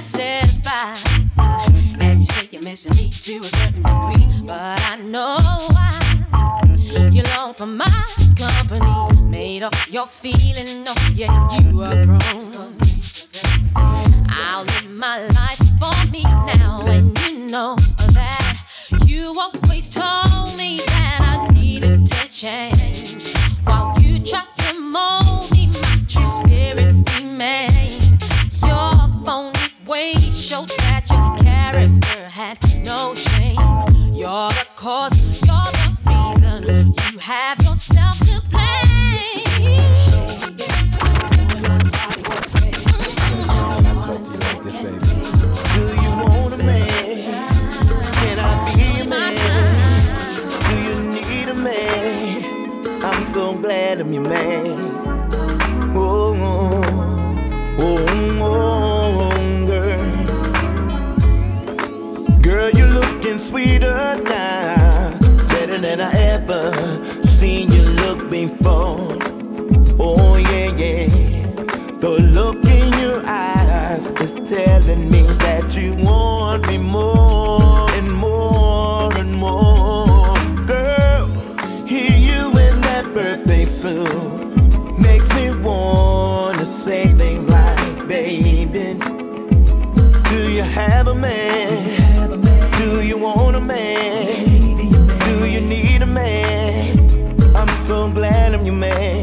not satisfied. And you say you're missing me to a certain degree, but I know why. You long for my company, made up your feeling, oh, no, yet you are grown. I'll live my life for me now, and you know that you always told me that I needed to change while you tried to mold. too. Makes me wanna say things like, baby, do you have a man? Do you want a man? Do you need a man? I'm so glad I'm your man.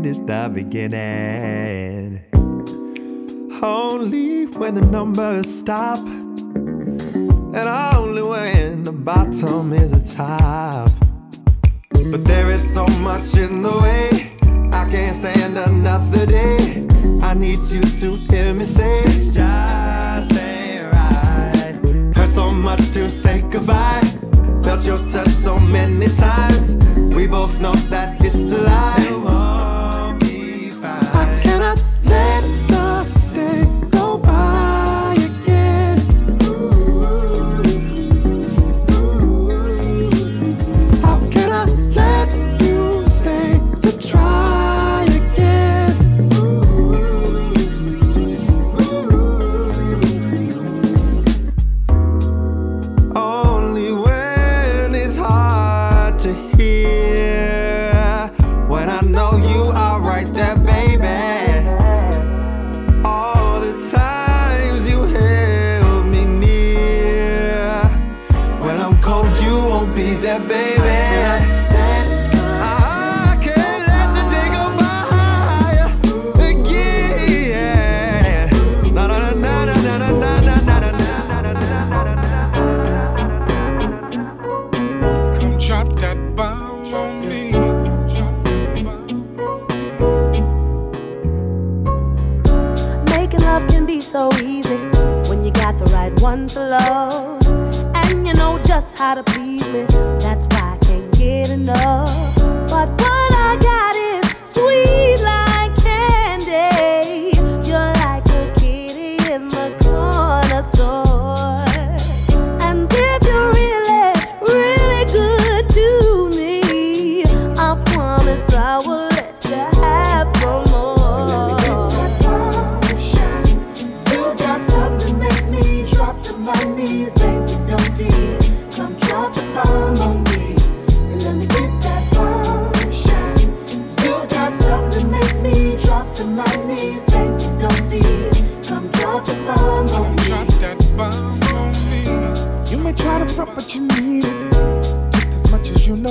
when it's the beginning. Only when the numbers stop, and only when the bottom is the top. But there is so much in the way, I can't stand another day. I need you to hear me say, it's just ain't right. Heard so much to say goodbye. Felt your touch so many times. We both know that it's a lie.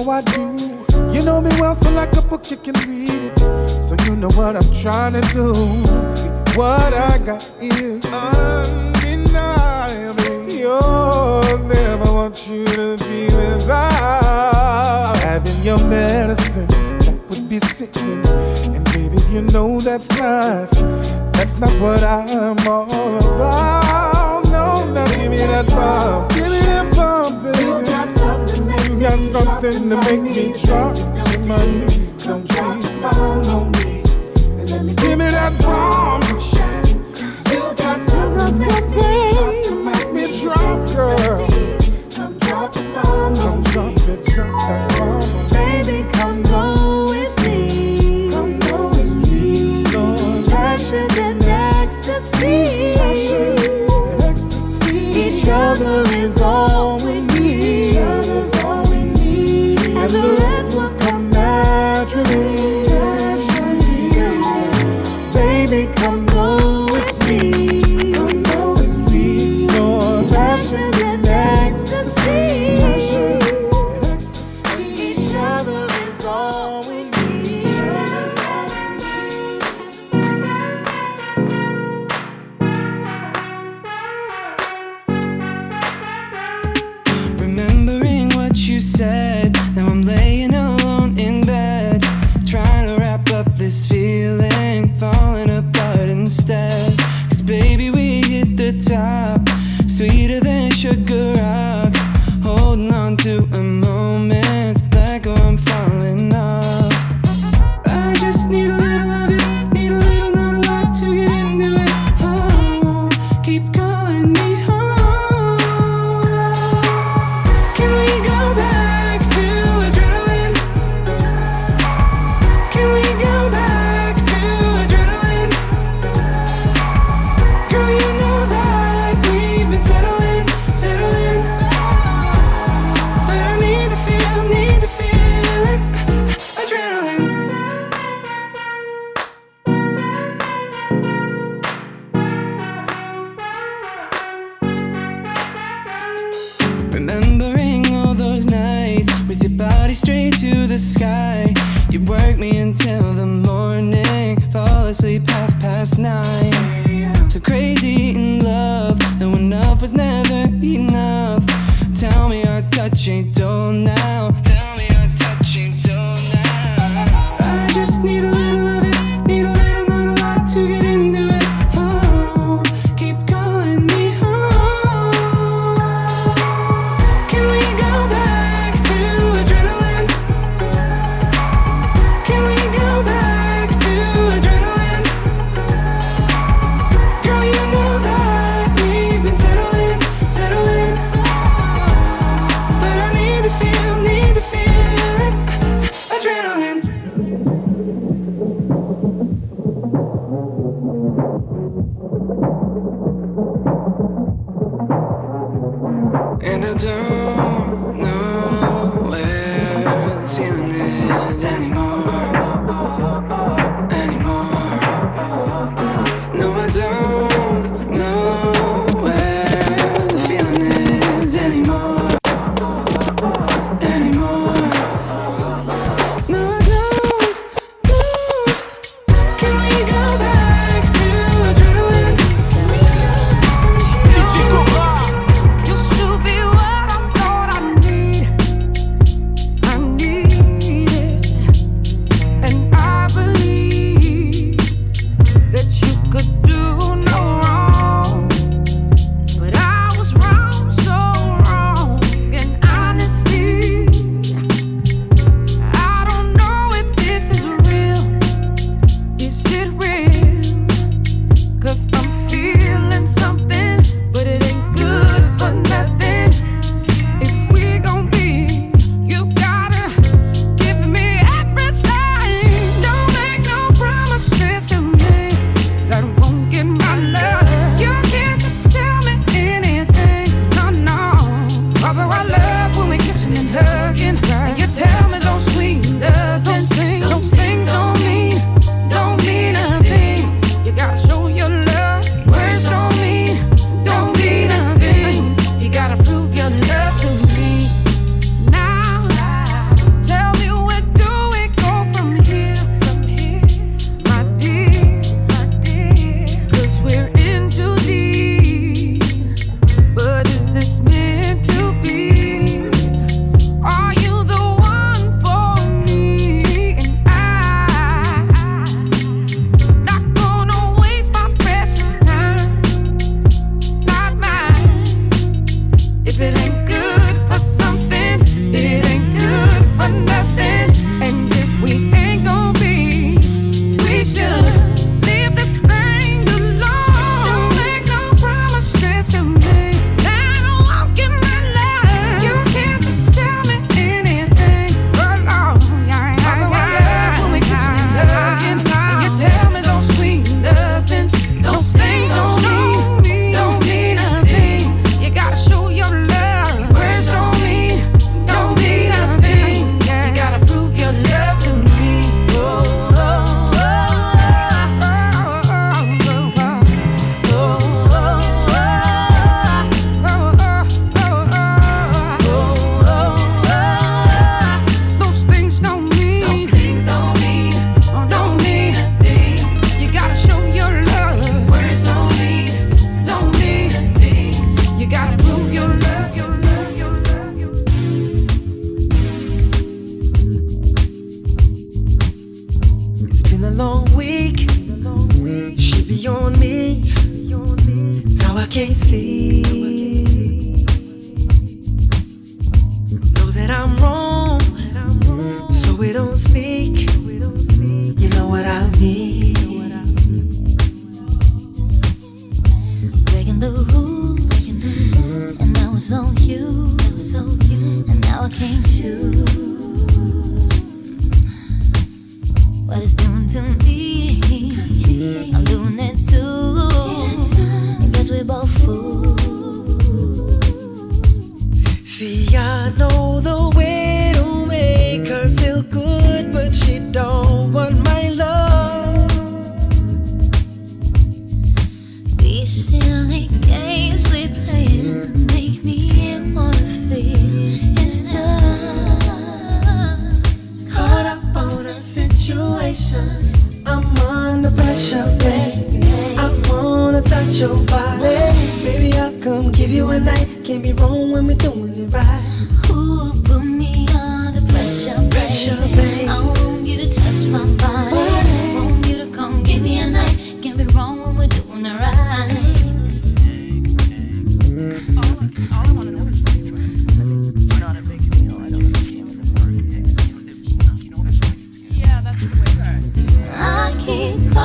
know I do. You know me well, so like a book you can read it. So you know what I'm trying to do. See, what I got is undeniable. Yours, never want you to be without. Having your medicine, that would be sickening. And baby, you know that's not, that's not what I'm all about. No, no, give me that bomb, give me that bomb, baby got something to make me drop to my knees. Don't please fall on me. Give me that bomb. You got something to make me drop, girl. Don't drop it, drop it. enough was never enough. Tell me our touch ain't dull now.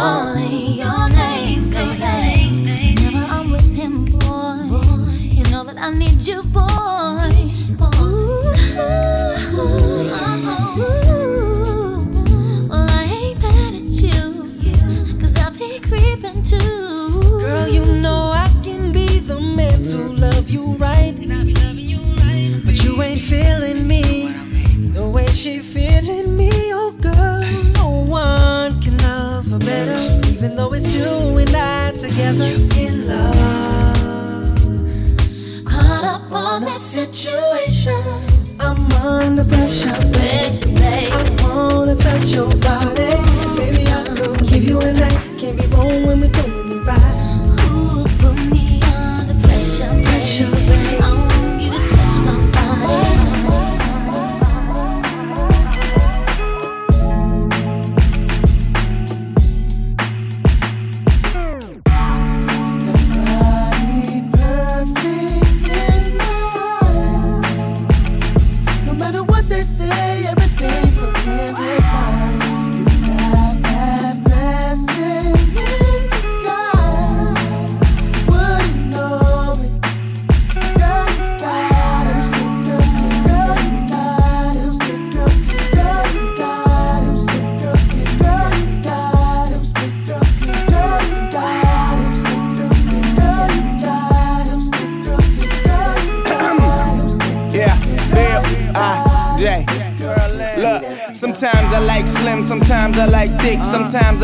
Keep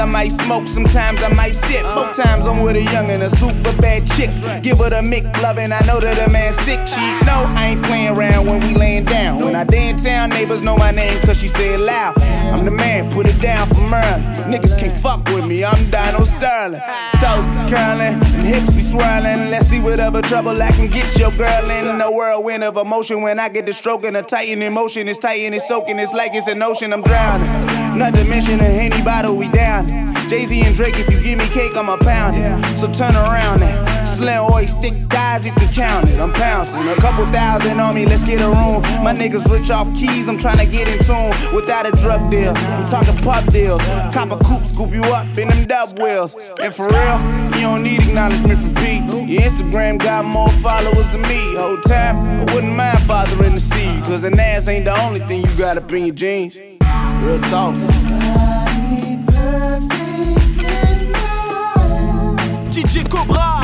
I might smoke, sometimes I might sip. Both times I'm with a young and a super bad chick. Give her the mic loving, I know that a man sick. She know I ain't playing around when we laying down. When I dance town, neighbors know my name cause she say it loud. I'm the man, put it down for Merlin. Niggas can't fuck with me, I'm Dino Sterling. Toes curling, and hips be swirling. Let's see what other trouble I can get your girl in. The whirlwind of emotion when I get the stroking, a tighten emotion. It's tight and it's soaking, it's like it's an ocean, I'm drowning. Not to mention a Henny bottle, we down. Jay Z and Drake, if you give me cake, I'ma pound it. So turn around now. Slim oil, stick thighs, you can count it. I'm pouncing. A couple thousand on me, let's get a room. My niggas rich off keys, I'm trying to get in tune without a drug deal. I'm talking pop deals. Cop a coupe, scoop you up in them dub wheels. And for real, you don't need acknowledgement from P. Your Instagram got more followers than me. Whole time, I wouldn't mind fathering the seed. Cause an ass ain't the only thing you got up in your jeans. Real talk. DJ Cobra.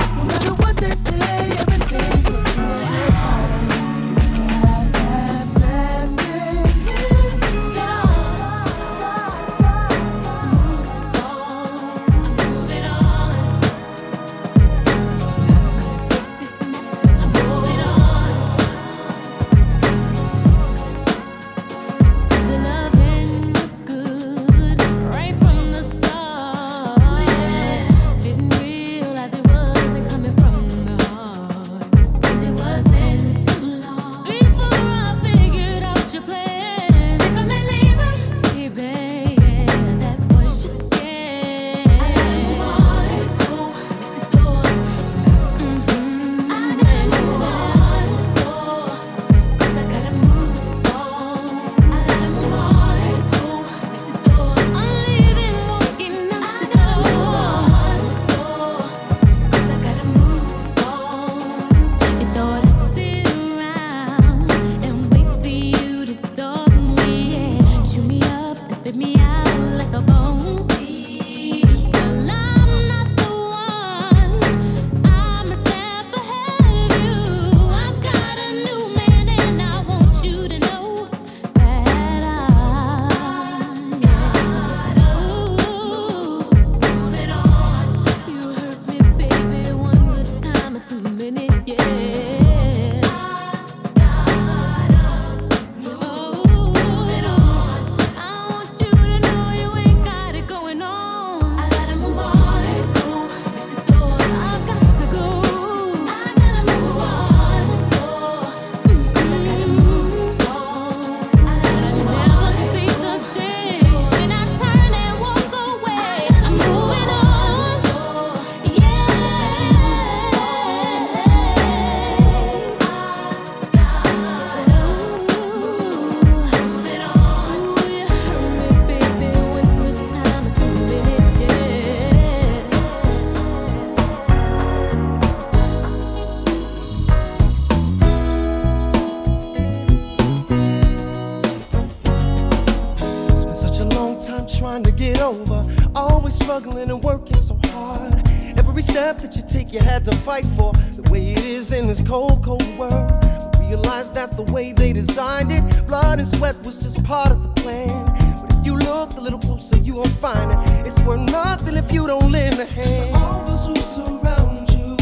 Cold, cold world. But realize that's the way they designed it. Blood and sweat was just part of the plan. But if you look a little closer, you won't find it. It's worth nothing if you don't lend a hand. All those who surround you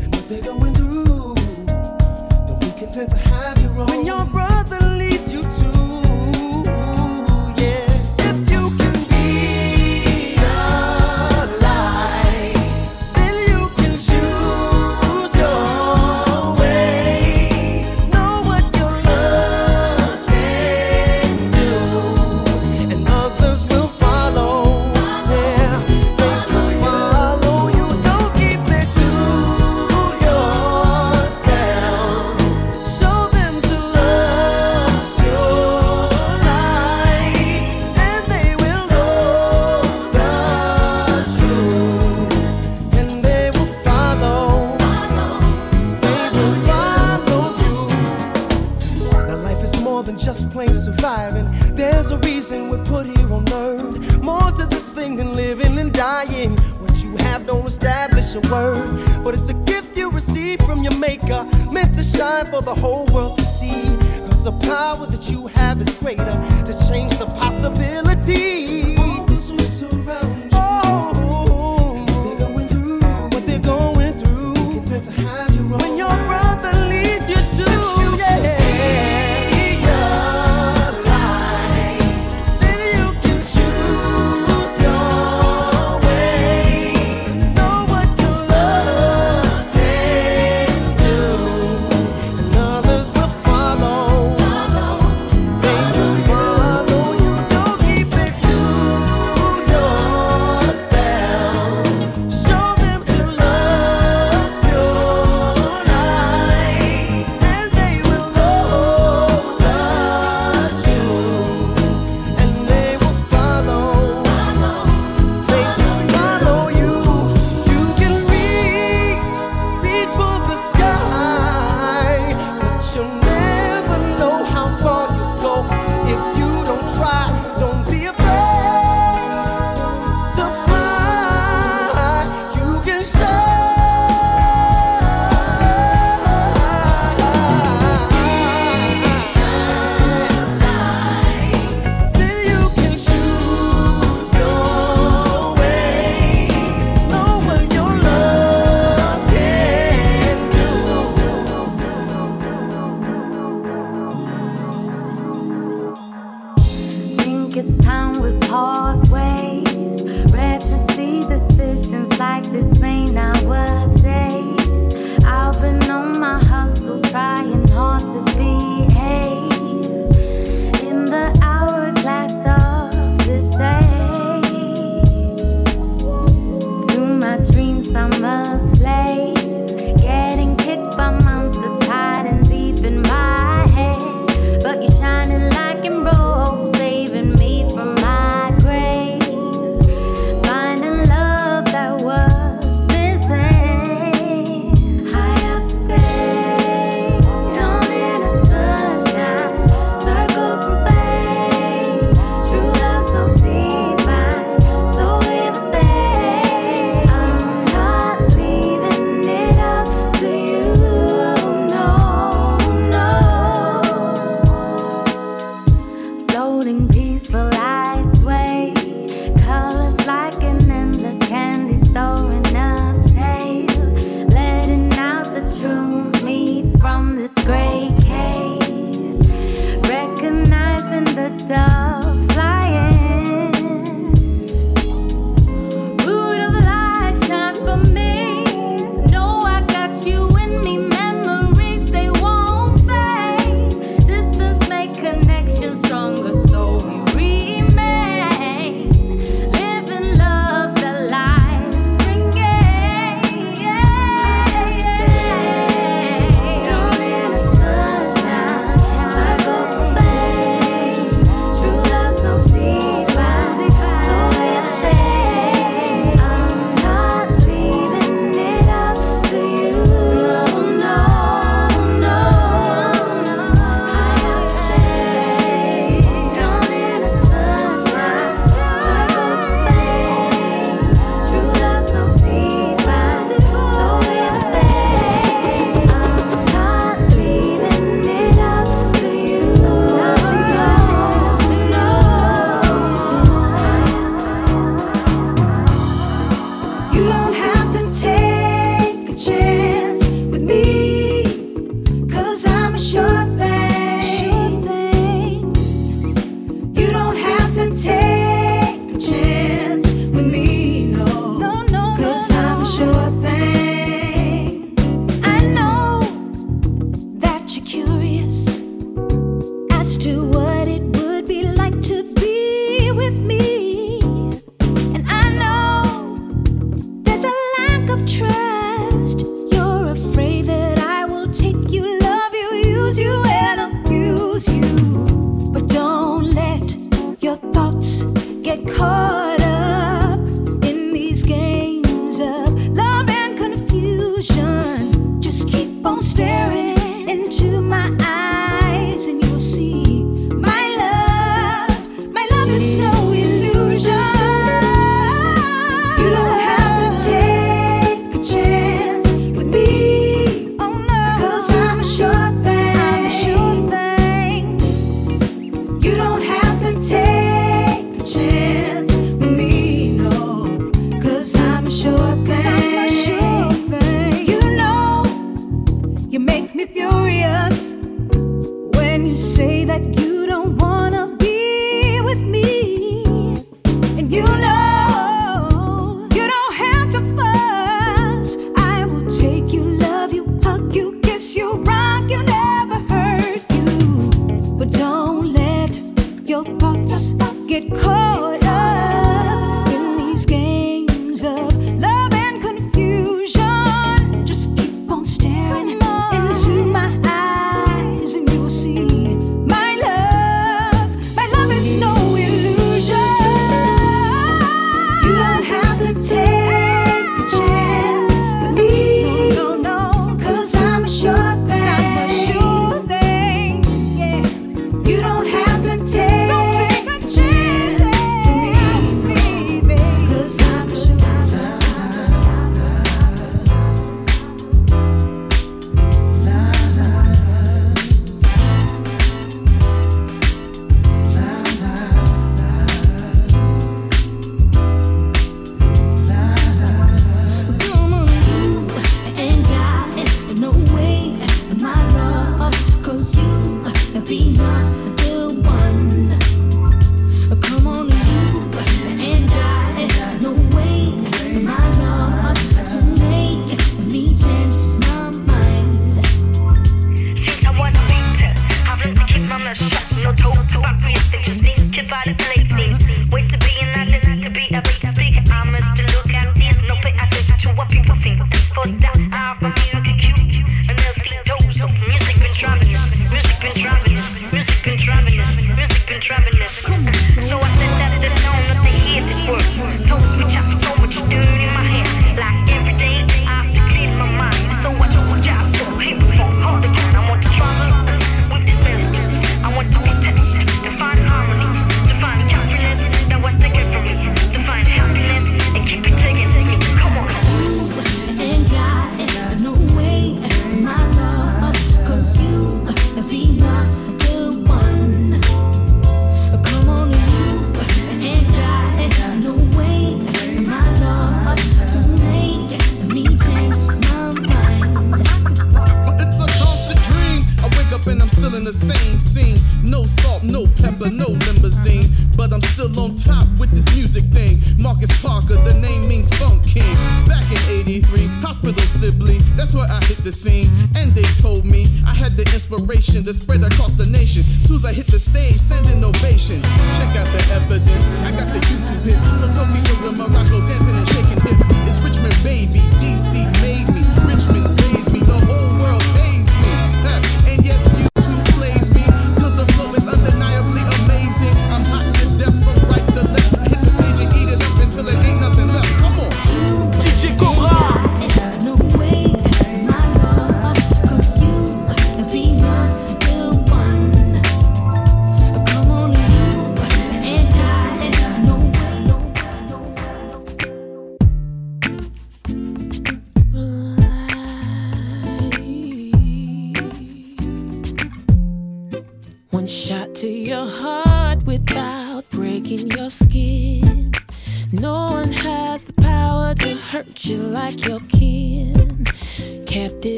and what they're going through, don't be content to have your own. When your brother word, but it's a gift you receive from your maker, meant to shine for the whole world to see. Cause the power that you have is greater my mouth no toes